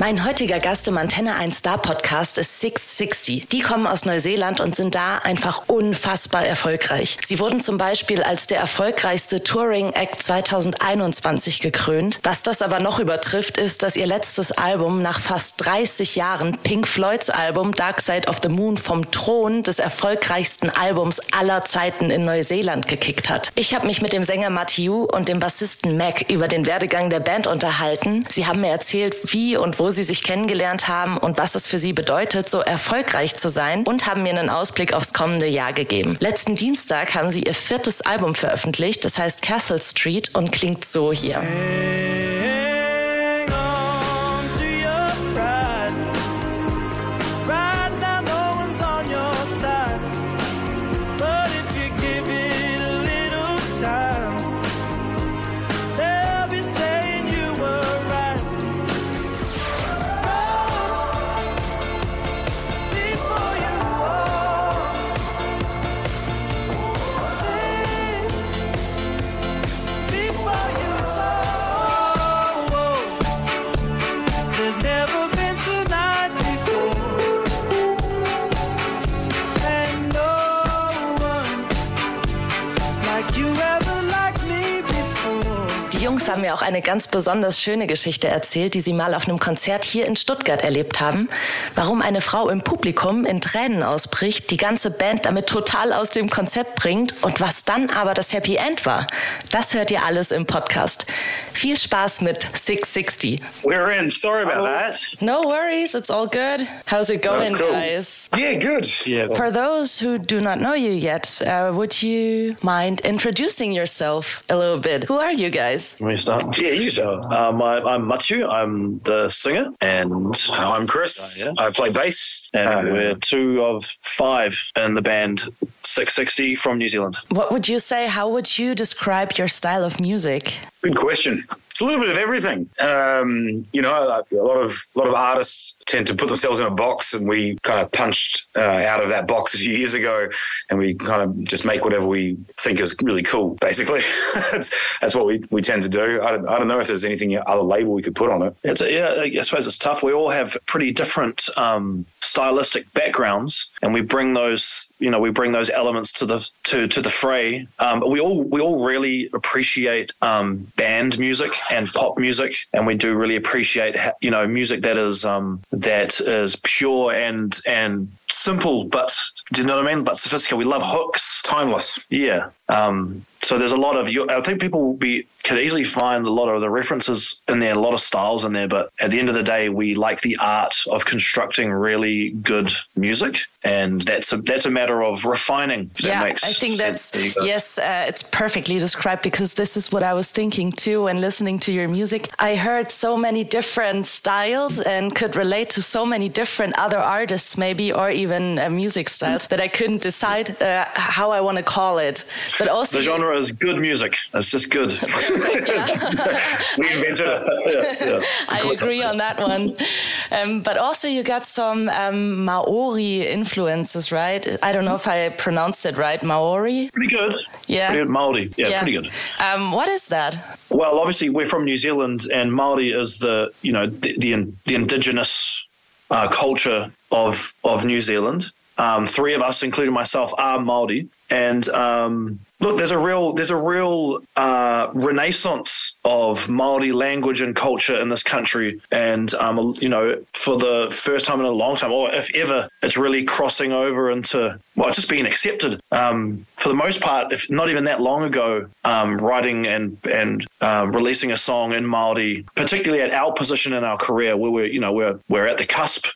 Mein heutiger Gast im Antenne 1 Star Podcast ist 660. Die kommen aus Neuseeland und sind da einfach unfassbar erfolgreich. Sie wurden zum Beispiel als der erfolgreichste Touring Act 2021 gekrönt. Was das aber noch übertrifft, ist, dass ihr letztes Album nach fast 30 Jahren Pink Floyds Album Dark Side of the Moon vom Thron des erfolgreichsten Albums aller Zeiten in Neuseeland gekickt hat. Ich habe mich mit dem Sänger Matthew und dem Bassisten Mac über den Werdegang der Band unterhalten. Sie haben mir erzählt, wie und wo sie sich kennengelernt haben und was es für sie bedeutet, so erfolgreich zu sein und haben mir einen Ausblick aufs kommende Jahr gegeben. Letzten Dienstag haben sie ihr viertes Album veröffentlicht, das heißt Castle Street und klingt so hier. Hang Mir auch eine ganz besonders schöne Geschichte erzählt, die sie mal auf einem Konzert hier in Stuttgart erlebt haben. Warum eine Frau im Publikum in Tränen ausbricht, die ganze Band damit total aus dem Konzept bringt und was dann aber das Happy End war. Das hört ihr alles im Podcast. Viel Spaß mit 660. We're in. Sorry about that. No worries, it's all good. How's it going, cool. guys? Yeah, good. Yeah. For those who do not know you yet, uh, would you mind introducing yourself a little bit? Who are you guys? Let me start. Yeah, you so. Um, I, I'm Matthew. I'm the singer, and I'm Chris. Uh, yeah. I play bass. and Uh, we're two of five in the band Six60 from New Zealand. What would you say? How would you describe your style of music? Good question. It's a little bit of everything. Um, you know, a lot of a lot of artists tend to put themselves in a box, and we kind of punched uh, out of that box a few years ago, and we kind of just make whatever we think is really cool. Basically, that's, that's what we, we tend to do. I don't, I don't know if there's anything other label we could put on it. It's yeah, I suppose it's tough. We all have pretty different um, stylistic backgrounds, and we bring those, you know, we bring those elements to the to to the fray. Um, we all we all really appreciate um, band music and pop music, and we do really appreciate, you know, music that is um, that is pure and and simple, but do you know what I mean? But sophisticated. We love hooks. Timeless. Yeah. Um, so there's a lot of. I think people will be could easily find a lot of the references in there, a lot of styles in there. But at the end of the day, we like the art of constructing really good music, and that's a that's a matter of refining. yeah, I think sense that's to you guys. yes, uh, it's perfectly described because this is what I was thinking too when listening to your music. I heard so many different styles and could relate to so many different other artists, maybe or even uh, music styles that I couldn't decide uh, how I want to call it. But also, The genre is good music. It's just good. We invented it. I agree on that one. Um, but also, you got some um, Maori influences, right? I don't know if I pronounced it right. Maori. pretty good. Yeah. Pretty good. Maori. Yeah, pretty good. Um, what is that? Well, obviously we're from New Zealand, and Maori is the you know the the, the indigenous uh, culture of of New Zealand. Um, three of us, including myself, are Maori, and um, look, there's a real there's a real uh, renaissance of Maori language and culture in this country, and um, you know for the first time in a long time, or if ever, it's really crossing over into well, it's just being accepted. Um, for the most part, if not even that long ago, um, writing and and um, releasing a song in Maori, particularly at our position in our career, where we're you know we're we're at the cusp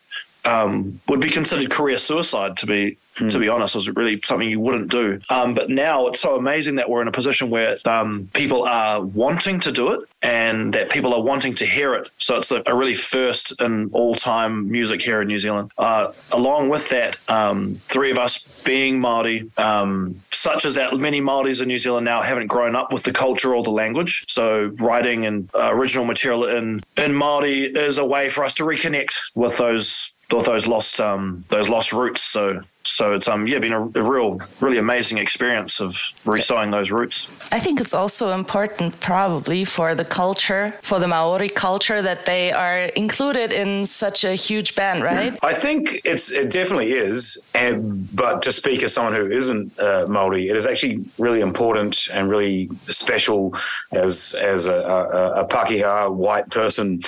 um, would be considered career suicide to be to be honest. It was really something you wouldn't do. Um, but now it's so amazing that we're in a position where um, people are wanting to do it and that people are wanting to hear it. So it's a, a really first in all time music here in New Zealand. Uh, along with that, um, three of us being Maori, um, such as that many Maoris in New Zealand now haven't grown up with the culture or the language. So writing and uh, original material in in Maori is a way for us to reconnect with those with those lost um, those lost roots. So so it's um yeah been a, a real really amazing experience of resowing those roots. I think it's also important, probably, for the culture, for the Maori culture, that they are included in such a huge band, right? I think it's it definitely is, and but to speak as someone who isn't uh, Maori, it is actually really important and really special as as a, a, a Pakeha white person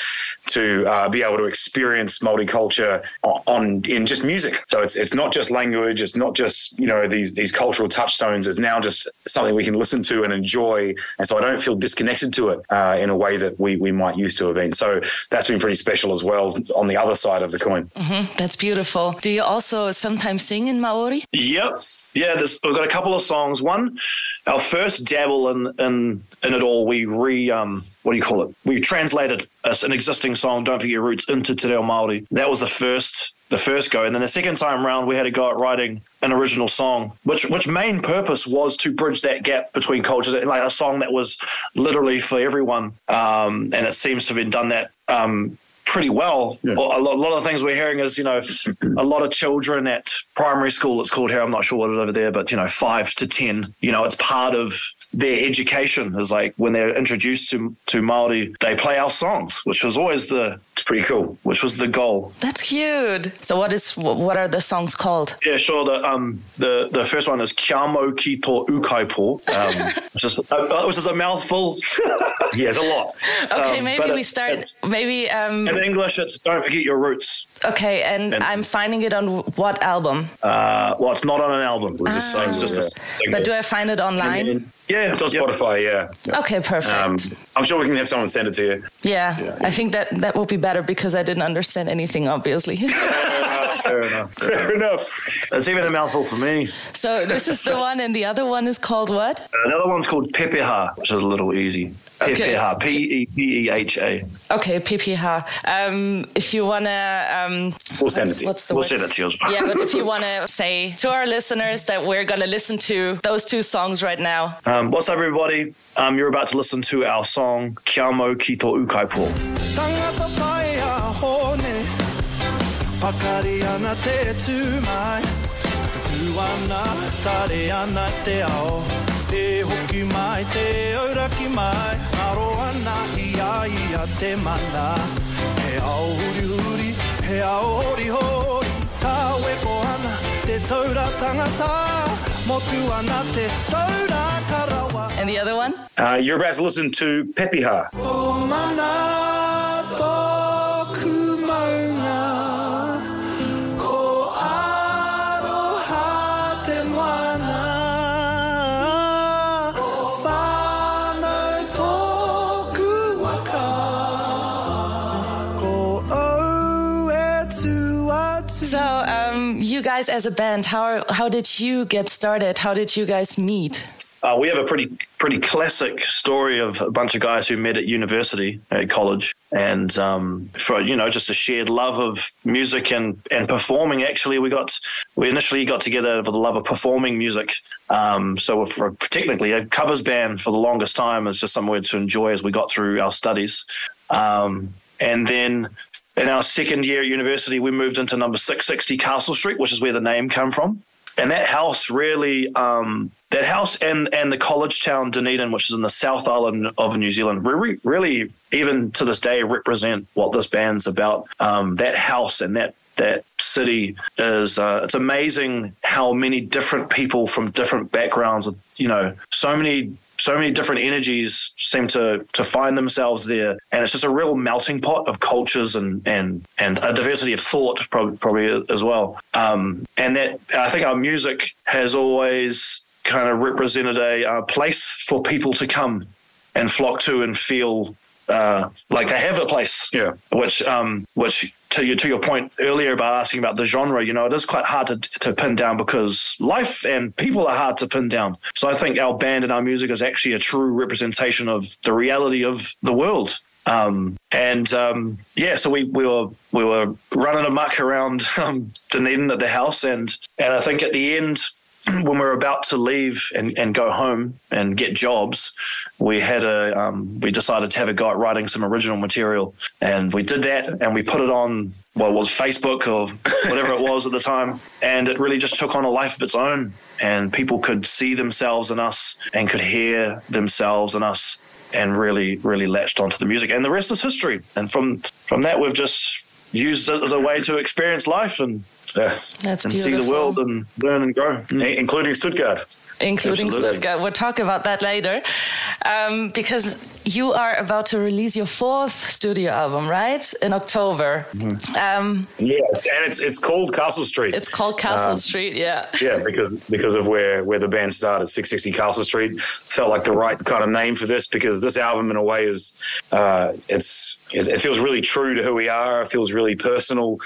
to uh, be able to experience Maori culture on, on in just music. So it's it's not just language, it's not just you know these these cultural touchstones. It's now just something we can listen to and enjoy, and so I don't feel disconnected to it uh, in a way that we we might used to have been. So that's been pretty special as well on the other side of the coin. That's beautiful. Do you also sometimes sing in Maori? Yep. Yeah, there's, we've got a couple of songs. One, our first dabble in in, in it all, we re um what do you call it? We translated as an existing song, "Don't Forget Your Roots," into Te Reo Māori. That was the first the first go, and then the second time round, we had a go at writing an original song, which which main purpose was to bridge that gap between cultures, like a song that was literally for everyone. Um, and it seems to have been done that. Um, pretty well. A, lot, a lot of the things we're hearing is, you know, a lot of children at primary school, it's called here, I'm not sure what it is over there, but, you know, five to 10, you know, it's part of their education is like when they're introduced to, to Māori, they play our songs, which was always the, It's pretty cool. which was the goal. That's cute. So, what is what are the songs called? Yeah, sure. The um the the first one is Kia Mau Ki Tō Ūkaipō, um, which is uh, which is a mouthful. Yeah, it's a lot. Okay, Um, maybe we it- start. Maybe um. In English, it's "Don't forget your roots." Okay, and, and- I'm finding it on what album? Uh, well, it's not on an album. was a so it's just a single, But do I find it online? yeah, It's on yep. Spotify, yeah. Okay, perfect. Um, I'm sure we can have someone send it to you. yeah, I think that that will be better because I didn't understand anything, obviously. Fair enough. Fair enough. It's even a mouthful for me. so this is the one, and the other one is called what? Another one's called Pepeha, which is a little easy. Okay. Pepeha, P E P E H A. Okay, Pepeha. Um, if you wanna, um, We'll send it what's, to you. what's the We'll word? send it to you as well. yeah, but if you want to say to our listeners that we're going to listen to those two songs right now. Um, what's up, everybody? Um, you're about to listen to our song Kiamo ki to ukaipo. Pakari ana te tūmai Tū ana, tare ana te ao Te hoki mai, te auraki mai Aro ana ia ia te mana He ao huri huri, he ao hori hori Tā wepo ana, te taura tangata Motu ana te taura karawa And the other one? Uh, you're about to listen to Pepeha. So, um, you guys as a band, how how did you get started? How did you guys meet? Uh, we have a pretty pretty classic story of a bunch of guys who met at university at college, and um, for you know just a shared love of music and and performing. Actually, we got we initially got together for the love of performing music. Um, so for technically a covers band for the longest time is just somewhere to enjoy as we got through our studies, um, and then. In our second year at university, we moved into number 660 Castle Street, which is where the name came from and that house really um, that house and and the college town Dunedin, which is in the South Island of New Zealand, really, really even to this day represent what this band's about. Um, that house and that that city is uh, it's amazing how many different people from different backgrounds, with you know, so many so many different energies seem to to find themselves there, and it's just a real melting pot of cultures and and and a diversity of thought, probably, probably as well. Um, and that I think our music has always kind of represented a, uh place for people to come and flock to and feel uh, like they have a place. Yeah. Which um, which to you to your point earlier about asking about the genre, you know, it is quite hard to to pin down because life and people are hard to pin down. So I think our band and our music is actually a true representation of the reality of the world. Um, and um, yeah, so we, we were we were running amok around um, Dunedin at the house, and and I think at the end when we were about to leave and, and go home and get jobs, we had a um, we decided to have a go at writing some original material, and we did that, and we put it on well, was Facebook or whatever it was at the time, and it really just took on a life of its own, and people could see themselves in us and could hear themselves in us, and really really latched onto the music, and the rest is history. And from from that, we've just used it as a way to experience life and Yeah. That's and beautiful. see the world and learn and grow. I- Including Stuttgart. Including Absolutely. Stuttgart. We'll talk about that later. Um, because you are about to release your fourth studio album, right? In October. Mm-hmm. Um, Yeah, it's, and it's it's called Castle Street. it's called Castle Um, Street, yeah. yeah, because because of where where the band started, 660 Castle Street, felt like the right kind of name for this because this album, in a way, is uh, it's it, it feels really true to who we are. It feels really personal,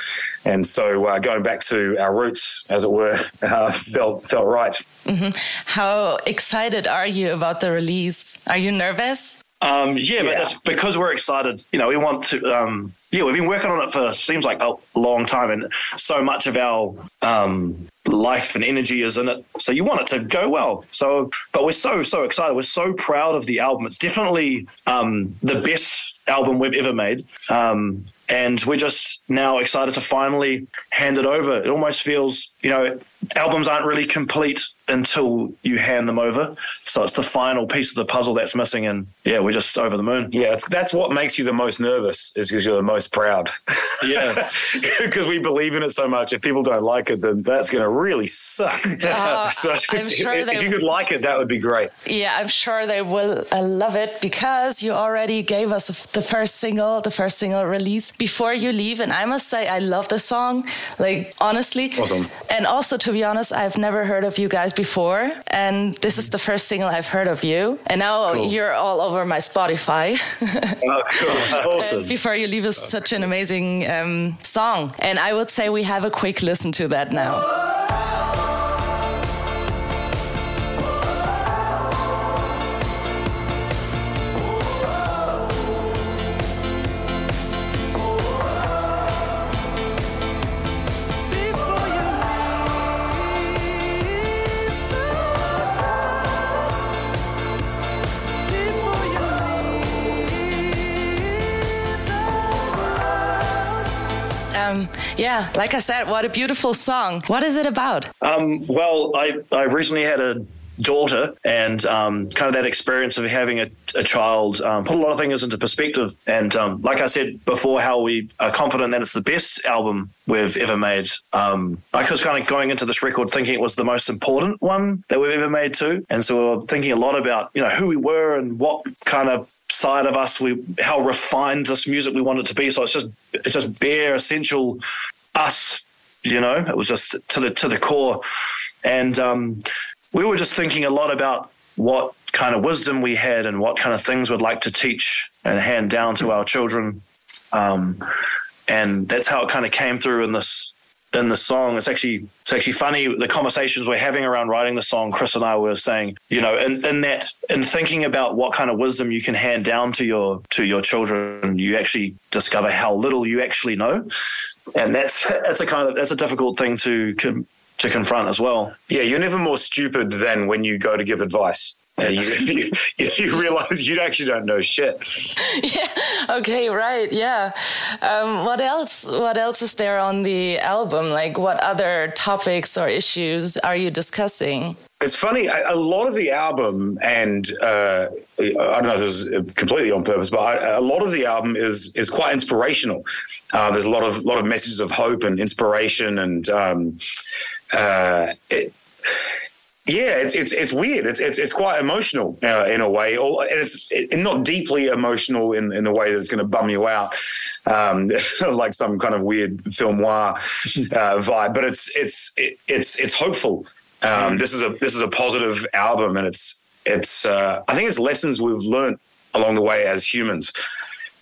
and so uh, going back to our roots, as it were, uh, felt felt right. Mm-hmm. How excited are you about the release? Are you nervous? Um, yeah, but that's because we're excited. You know, we want to. Um, yeah, we've been working on it for seems like a long time, and so much of our um, life and energy is in it. So you want it to go well. So, but we're so so excited. We're so proud of the album. It's definitely um, the best album we've ever made. Um, and we're just now excited to finally hand it over. It almost feels, you know, albums aren't really complete until you hand them over. So it's the final piece of the puzzle that's missing. And yeah, we're just over the moon. Yeah, it's, that's what makes you the most nervous is because you're the most proud. Yeah. because we believe in it so much. If people don't like it, then that's going to really suck. Uh, so I'm sure if, they- if you could like it, that would be great. Yeah, I'm sure they will uh, love it because you already gave us the first single, the first single release before you leave. And I must say, I love the song, like honestly. Awesome. And also, to be honest, I've never heard of you guys before. And this is the first single I've heard of you. And now you're all over my Spotify. Oh, cool. awesome. before you leave us such an amazing um, song. And I would say we have a quick listen to that now. Yeah, like I said, what a beautiful song. What is it about? Um, well, I, I recently had a daughter and um, kind of that experience of having a, a child um, put a lot of things into perspective. And um, like I said before, how we are confident that it's the best album we've ever made. Um, I was kind of going into this record thinking it was the most important one that we've ever made too. And so we we're thinking a lot about, you know, who we were and what kind of side of us we how refined this music we want it to be. So it's just it's just bare essential us you know? It was just to the to the core. And um, we were just thinking a lot about what kind of wisdom we had and what kind of things we'd like to teach and hand down to our children. Um, and that's how it kind of came through in this in the song. It's actually it's actually funny the conversations we're having around writing the song. Chris and I were saying, you know, in, in that in thinking about what kind of wisdom you can hand down to your to your children, you actually discover how little you actually know, and that's that's a kind of that's a difficult thing to to confront as well. Yeah, you're never more stupid than when you go to give advice. And you, you, you realize you actually don't know shit. yeah. Okay. Right. Yeah. Um, what else? What else is there on the album? Like, what other topics or issues are you discussing? It's funny. A a lot of the album, and uh, I don't know if this is completely on purpose, but I, a lot of the album is is quite inspirational. Uh, there's a lot of lot of messages of hope and inspiration, and um, uh, it, yeah, it's it's it's weird. It's it's it's quite emotional uh, in a way, or and it's it, not deeply emotional in in the way that's going to bum you out, um, like some kind of weird film noir uh, vibe. But it's it's it, it's it's hopeful. Um, this is a this is a positive album, and it's it's uh, I think it's lessons we've learned along the way as humans.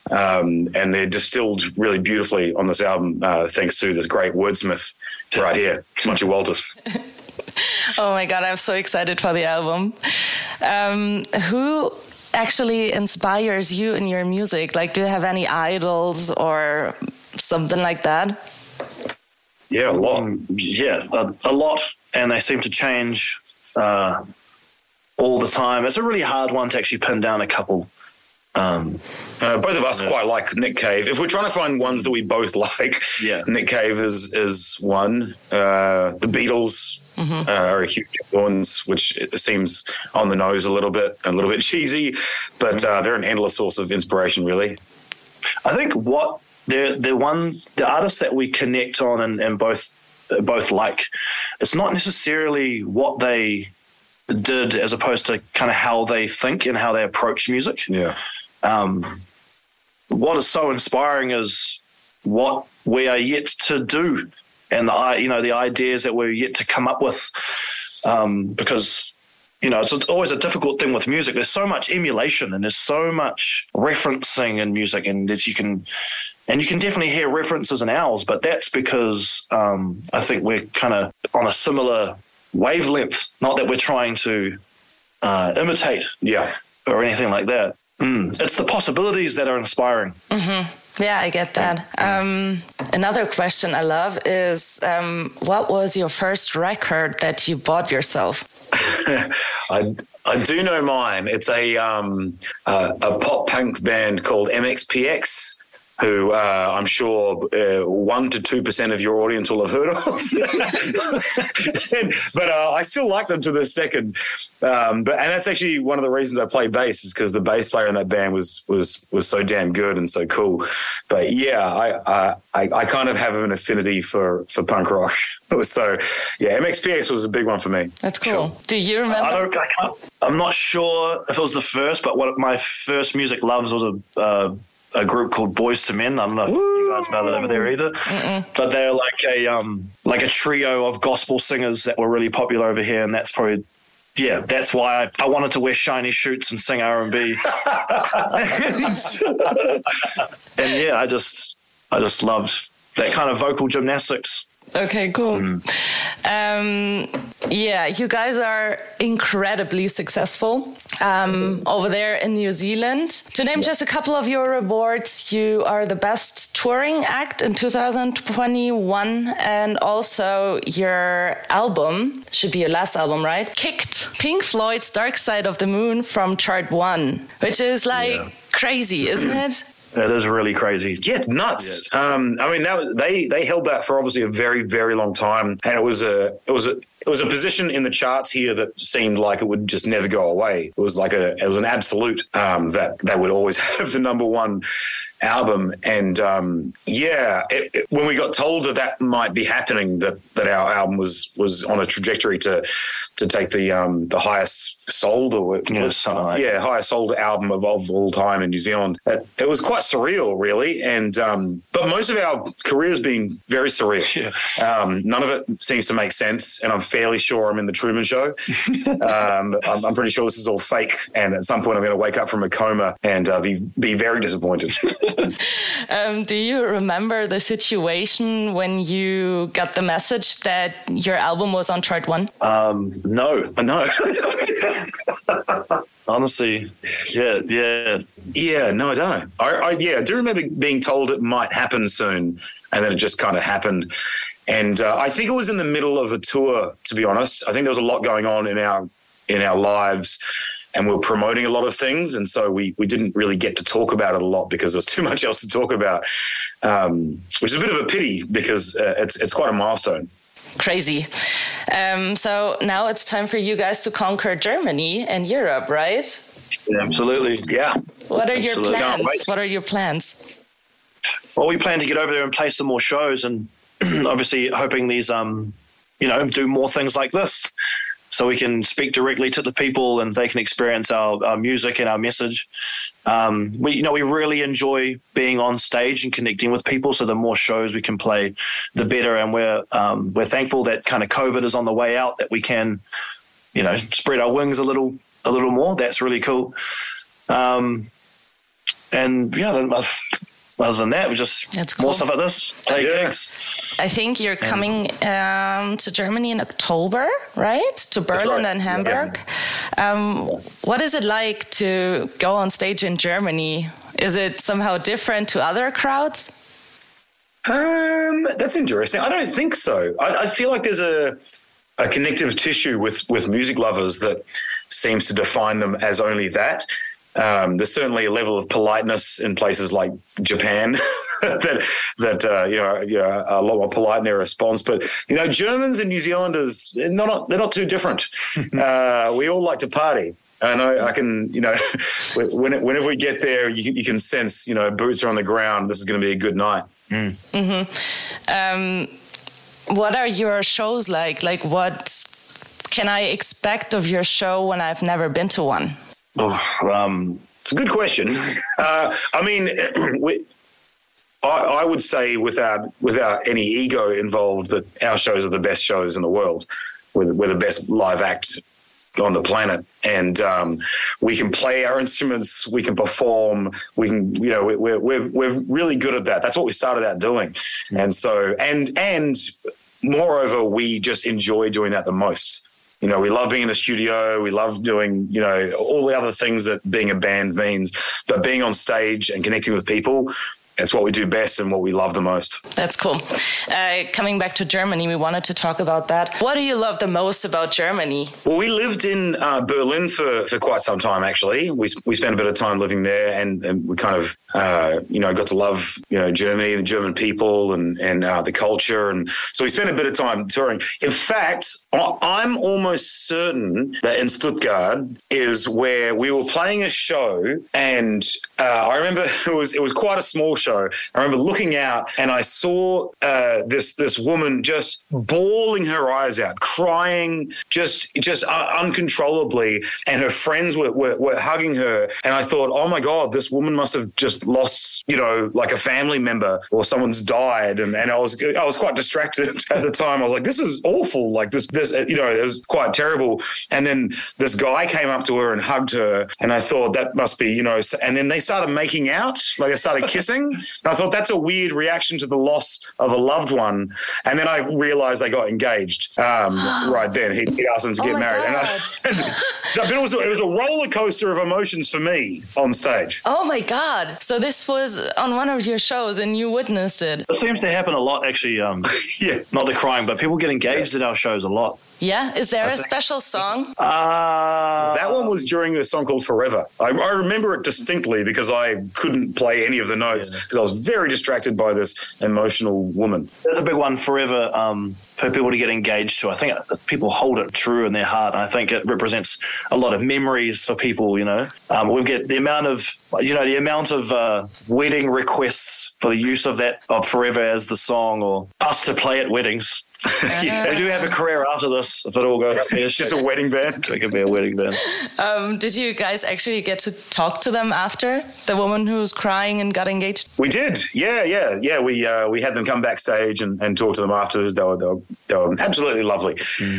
Um, and they're distilled really beautifully on this album, uh, thanks to this great wordsmith right here, Smudgy Walters. Oh my god, I'm so excited for the album. Um, who actually inspires you in your music? Like, do you have any idols or something like that? Yeah, a lot. Yeah, a, a lot. and they seem to change uh, all the time. It's a really hard one to actually pin down a couple. Um, Uh, both of us quite like Nick Cave. If we're trying to find ones that we both like, Yeah. Nick Cave is is one. Uh, the Beatles uh, are a huge influence, which seems on the nose a little bit, a little bit cheesy, but uh, they're an endless source of inspiration, really. I think what the the one the artists that we connect on and, and both both like, it's not necessarily what they did as opposed to kind of how they think and how they approach music. Yeah. um, what is so inspiring is what we are yet to do and the you know the ideas that we're yet to come up with um, because you know it's, it's always a difficult thing with music there's so much emulation and there's so much referencing in music and that you can and you can definitely hear references in ours but that's because um, i think we're kind of on a similar wavelength not that we're trying to uh, imitate Yeah. or anything like that. Mm. It's the possibilities that are inspiring. Yeah, I get that. Um, another question I love is um, what was your first record that you bought yourself? I I do know mine. It's a um uh, a pop punk band called MXPX. Who uh, I'm sure uh, one to two percent of your audience will have heard of, And- but uh, I still like them to this second. Um, but and that's actually one of the reasons I play bass is because the bass player in that band was was was so damn good and so cool. But yeah, I I, I, I kind of have an affinity for for punk rock. So yeah, MXPX was a big one for me. That's cool. Sure. Do you I remember? don't, I can't, I'm not sure if it was the first, but what my first music loves was a uh, a group called Boyz II Men. I don't know if you guys know that over there either, but they're like a um like a trio of gospel singers that were really popular over here, and that's probably. Yeah, that's why I, I wanted to wear shiny shoots and sing R and B. And yeah, I just I just loved that kind of vocal gymnastics. Okay, cool. Um, yeah, you guys are incredibly successful um, over there in New Zealand. To name just a couple of your awards, you are the best touring act in 2021, and also your album should be your last album, right? Kicked Pink Floyd's Dark Side of the Moon from chart one, which is like Yeah. crazy, isn't it? It is really crazy. Yeah, it's nuts. Um, I mean, that, they they held that for obviously a very very long time, and it was a it was a it was a position in the charts here that seemed like it would just never go away. It was like a it was an absolute um, that they would always have the number one album. And um, yeah, it, it- when we got told that that might be happening, that that our album was was on a trajectory to to take the um, the highest sold or Yeah, something like yeah highest sold album of, of all time in New Zealand. It, it was quite surreal, really. And um, but most of our career has been very surreal. Um, none of it seems to make sense, and I'm fairly sure I'm in the Truman Show. um, I'm, I'm pretty sure this is all fake, and at some point I'm going to wake up from a coma and uh, be be very disappointed. Um, do you remember the situation when you got the message that your album was on chart one? Um, no, I know. honestly, yeah, yeah. Yeah, no, I don't. I, I yeah, I do remember being told it might happen soon, and then it just kind of happened. And uh, I think it was in the middle of a tour. To be honest, I think there was a lot going on in our in our lives, and we were promoting a lot of things, and so we we didn't really get to talk about it a lot because there was too much else to talk about, um, which is a bit of a pity because uh, it's it's quite a milestone. Crazy. Um, so now it's time for you guys to conquer Germany and Europe, right? Absolutely. Yeah, What are your plans? What are your plans? Well, we plan to get over there and play some more shows, and obviously hoping these, um, you know, do more things like this, so we can speak directly to the people and they can experience our, our music and our message. Um, we, you know, we really enjoy being on stage and connecting with people. So the more shows we can play, the better. And we're um, we're thankful that kind of COVID is on the way out, that we can, you know, spread our wings a little a little more. That's really cool. Um, and yeah, other than that, we just That's cool. more stuff like this. Play Yeah. gigs. I think you're coming um, to Germany in October, right? To Berlin right. and Hamburg. Um, what is it like to go on stage in Germany? Is it somehow different to other crowds? Um, that's interesting. I don't think so. I, I feel like there's a a connective tissue with with music lovers that seems to define them as only that. Um, there's certainly a level of politeness in places like Japan that that uh, you know you know are a lot more polite in their response. But you know, Germans and New Zealanders they're not they're not too different. uh, we all like to party. And I, I can, you know, when, whenever we get there, you, you can sense, you know, boots are on the ground. This is going to be a good night. Um, what are your shows like? Like, what can I expect of your show when I've never been to one? Oh, um, it's a good question. Uh, I mean, we, I, I would say without without any ego involved that our shows are the best shows in the world. We're, we're the best live act on the planet, and um, we can play our instruments, we can perform, we can, you know, we're we're we're really good at that. That's what we started out doing, and so and and moreover, we just enjoy doing that the most. You know, we love being in the studio. We love doing, you know, all the other things that being a band means. But being on stage and connecting with people, it's what we do best and what we love the most. That's cool. Uh, coming back to Germany, we wanted to talk about that. What do you love the most about Germany? Well, we lived in uh, Berlin for, for quite some time, actually. We, we spent a bit of time living there and, and we kind of, uh, you know, got to love, you know, Germany, the German people and, and uh, the culture. And so we spent a bit of time touring. In fact, I'm almost certain that in Stuttgart is where we were playing a show and uh, I remember it was, it was quite a small show. I remember looking out and I saw uh, this, this woman just bawling her eyes out, crying, just, just uncontrollably. And her friends were, were, were hugging her. And I thought, oh my God, this woman must have just lost, you know, like a family member or someone's died. And, and I was, I was quite distracted at the time. I was like, this is awful. Like this, this, you know, it was quite terrible. And then this guy came up to her and hugged her. And I thought that must be, you know, and then they started making out, like they started kissing. And I thought that's a weird reaction to the loss of a loved one. And then I realized they got engaged um, right then. He, he asked them to Oh get married. And I, but it was, a, it was a roller coaster of emotions for me on stage. Oh my God. So this was on one of your shows and you witnessed it. It seems to happen a lot, actually. Um, Yeah. not the crying, but people get engaged at our shows a lot. Yeah. Is there a special song? Uh, That one was during a song called Forever. I, I remember it distinctly because I couldn't play any of the notes because I was very distracted by this emotional woman. The big one forever um, for people to get engaged to. I think people hold it true in their heart. And I think it represents a lot of memories for people, you know. Um, we get the amount of, you know, the amount of uh, wedding requests for the use of that, of forever as the song or us to play at weddings. Yeah. We do have a career after this if it all goes. It's just a wedding band. it could be a wedding band. Um, did you guys actually get to talk to them after the woman who was crying and got engaged? We did, yeah, yeah, yeah. We uh, we had them come backstage and, and talk to them afterwards. They were, they were, they were absolutely lovely.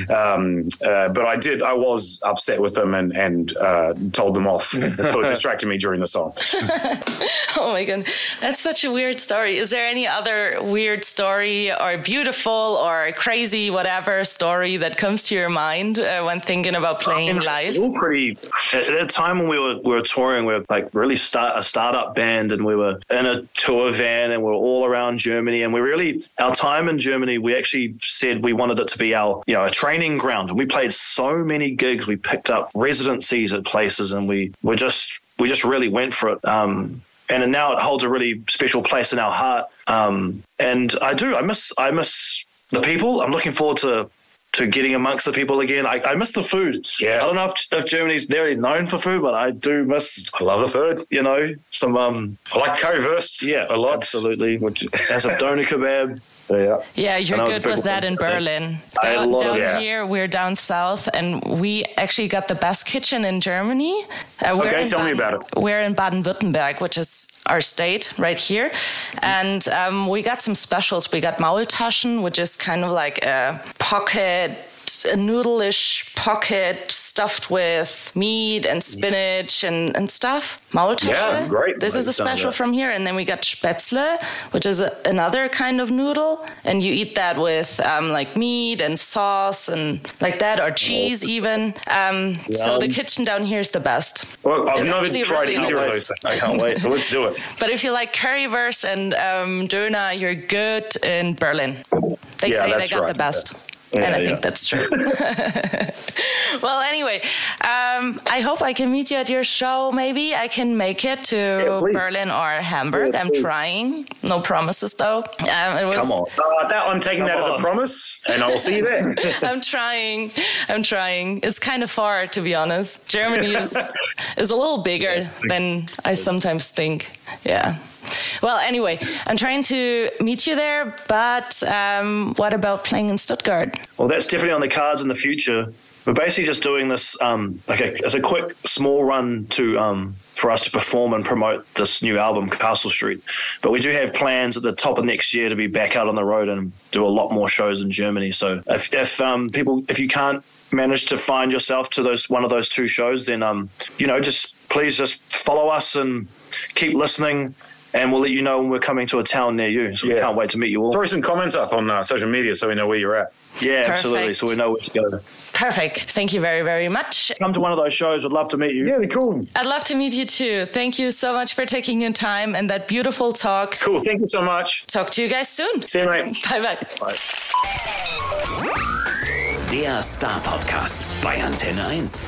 Um, uh, but I did, I was upset with them and and uh, told them off for distracting me during the song. Oh my god, that's such a weird story. Is there any other weird story or beautiful or crazy whatever story that comes to your mind uh, when thinking about playing live? Pretty at at a time when we were we were touring. We were like really start a startup band, and we were in a tour van, and we were all around Germany. And we really our time in Germany, we actually said we wanted it to be our you know a training ground. And we played so many gigs. We picked up residencies at places, and we were just we just really went for it. Um, and now it holds a really special place in our heart. Um, and I do. I miss. I miss the people. I'm looking forward to to getting amongst the people again. I, I miss the food. Yeah. I don't know if, if Germany's very known for food, but I do miss. I love the food. You know, some um. I like currywurst. Yeah, a lot. Absolutely. Which has a doner kebab. Yeah. Yeah, you're And I was good with that in Berlin. I had a Down, lot down yeah. here, we're down south, and we actually got the best kitchen in Germany. Uh, Okay, in tell me about it. We're in Baden-Württemberg, which is our state right here, and um, we got some specials. We got Maultaschen, which is kind of like a pocket. A noodleish pocket stuffed with meat and spinach and, and stuff. Maultasche. Yeah, great. This is a special from here. And then we got Spätzle, which is a, another kind of noodle. And you eat that with um, like meat and sauce and like that, or cheese even. Um, so the kitchen down here is the best. Well, I've It's never actually tried really either of those. I can't wait. So let's do it. But if you like currywurst and um, döner, you're good in Berlin. They Yeah, say they got right. the best. And I Yeah, think yeah. that's true. well, anyway, um, I hope I can meet you at your show. Maybe I can make it to Yeah. Berlin or Hamburg. Yeah, I'm trying. No promises though. Um, it was, Come on. Uh, that, I'm taking Come that as a promise, and I will see you there. I'm trying. I'm trying. It's kind of far, to be honest. Germany is is a little bigger than I sometimes think. Yeah. Well, anyway, I'm trying to meet you there, but um, what about playing in Stuttgart? Well, that's definitely on the cards in the future. We're basically just doing this um, like a, as a quick, small run to um, for us to perform and promote this new album, Castle Street. But we do have plans at the top of next year to be back out on the road and do a lot more shows in Germany. So if, if um, people, if you can't manage to find yourself to those one of those two shows, then um, you know, just please just follow us and keep listening. And we'll let you know when we're coming to a town near you. So we can't wait to meet you all. Throw some comments up on uh, social media so we know where you're at. Yeah, absolutely. So we know where to go. Perfect. Thank you very, very much. Come to one of those shows. I'd love to meet you. Yeah, they're cool. I'd love to meet you too. Thank you so much for taking your time and that beautiful talk. Cool. Thank you so much. Talk to you guys soon. See you, mate. Bye bye. Der Star Podcast bei Antenne 1.